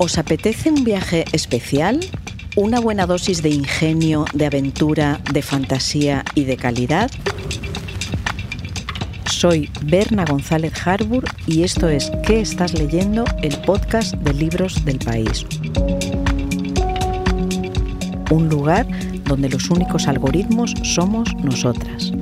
¿Os apetece un viaje especial? ¿Una buena dosis de ingenio, de aventura, de fantasía y de calidad? Soy Berna González Harbour y esto es ¿Qué estás leyendo? El podcast de libros del país. Un lugar donde los únicos algoritmos somos nosotras.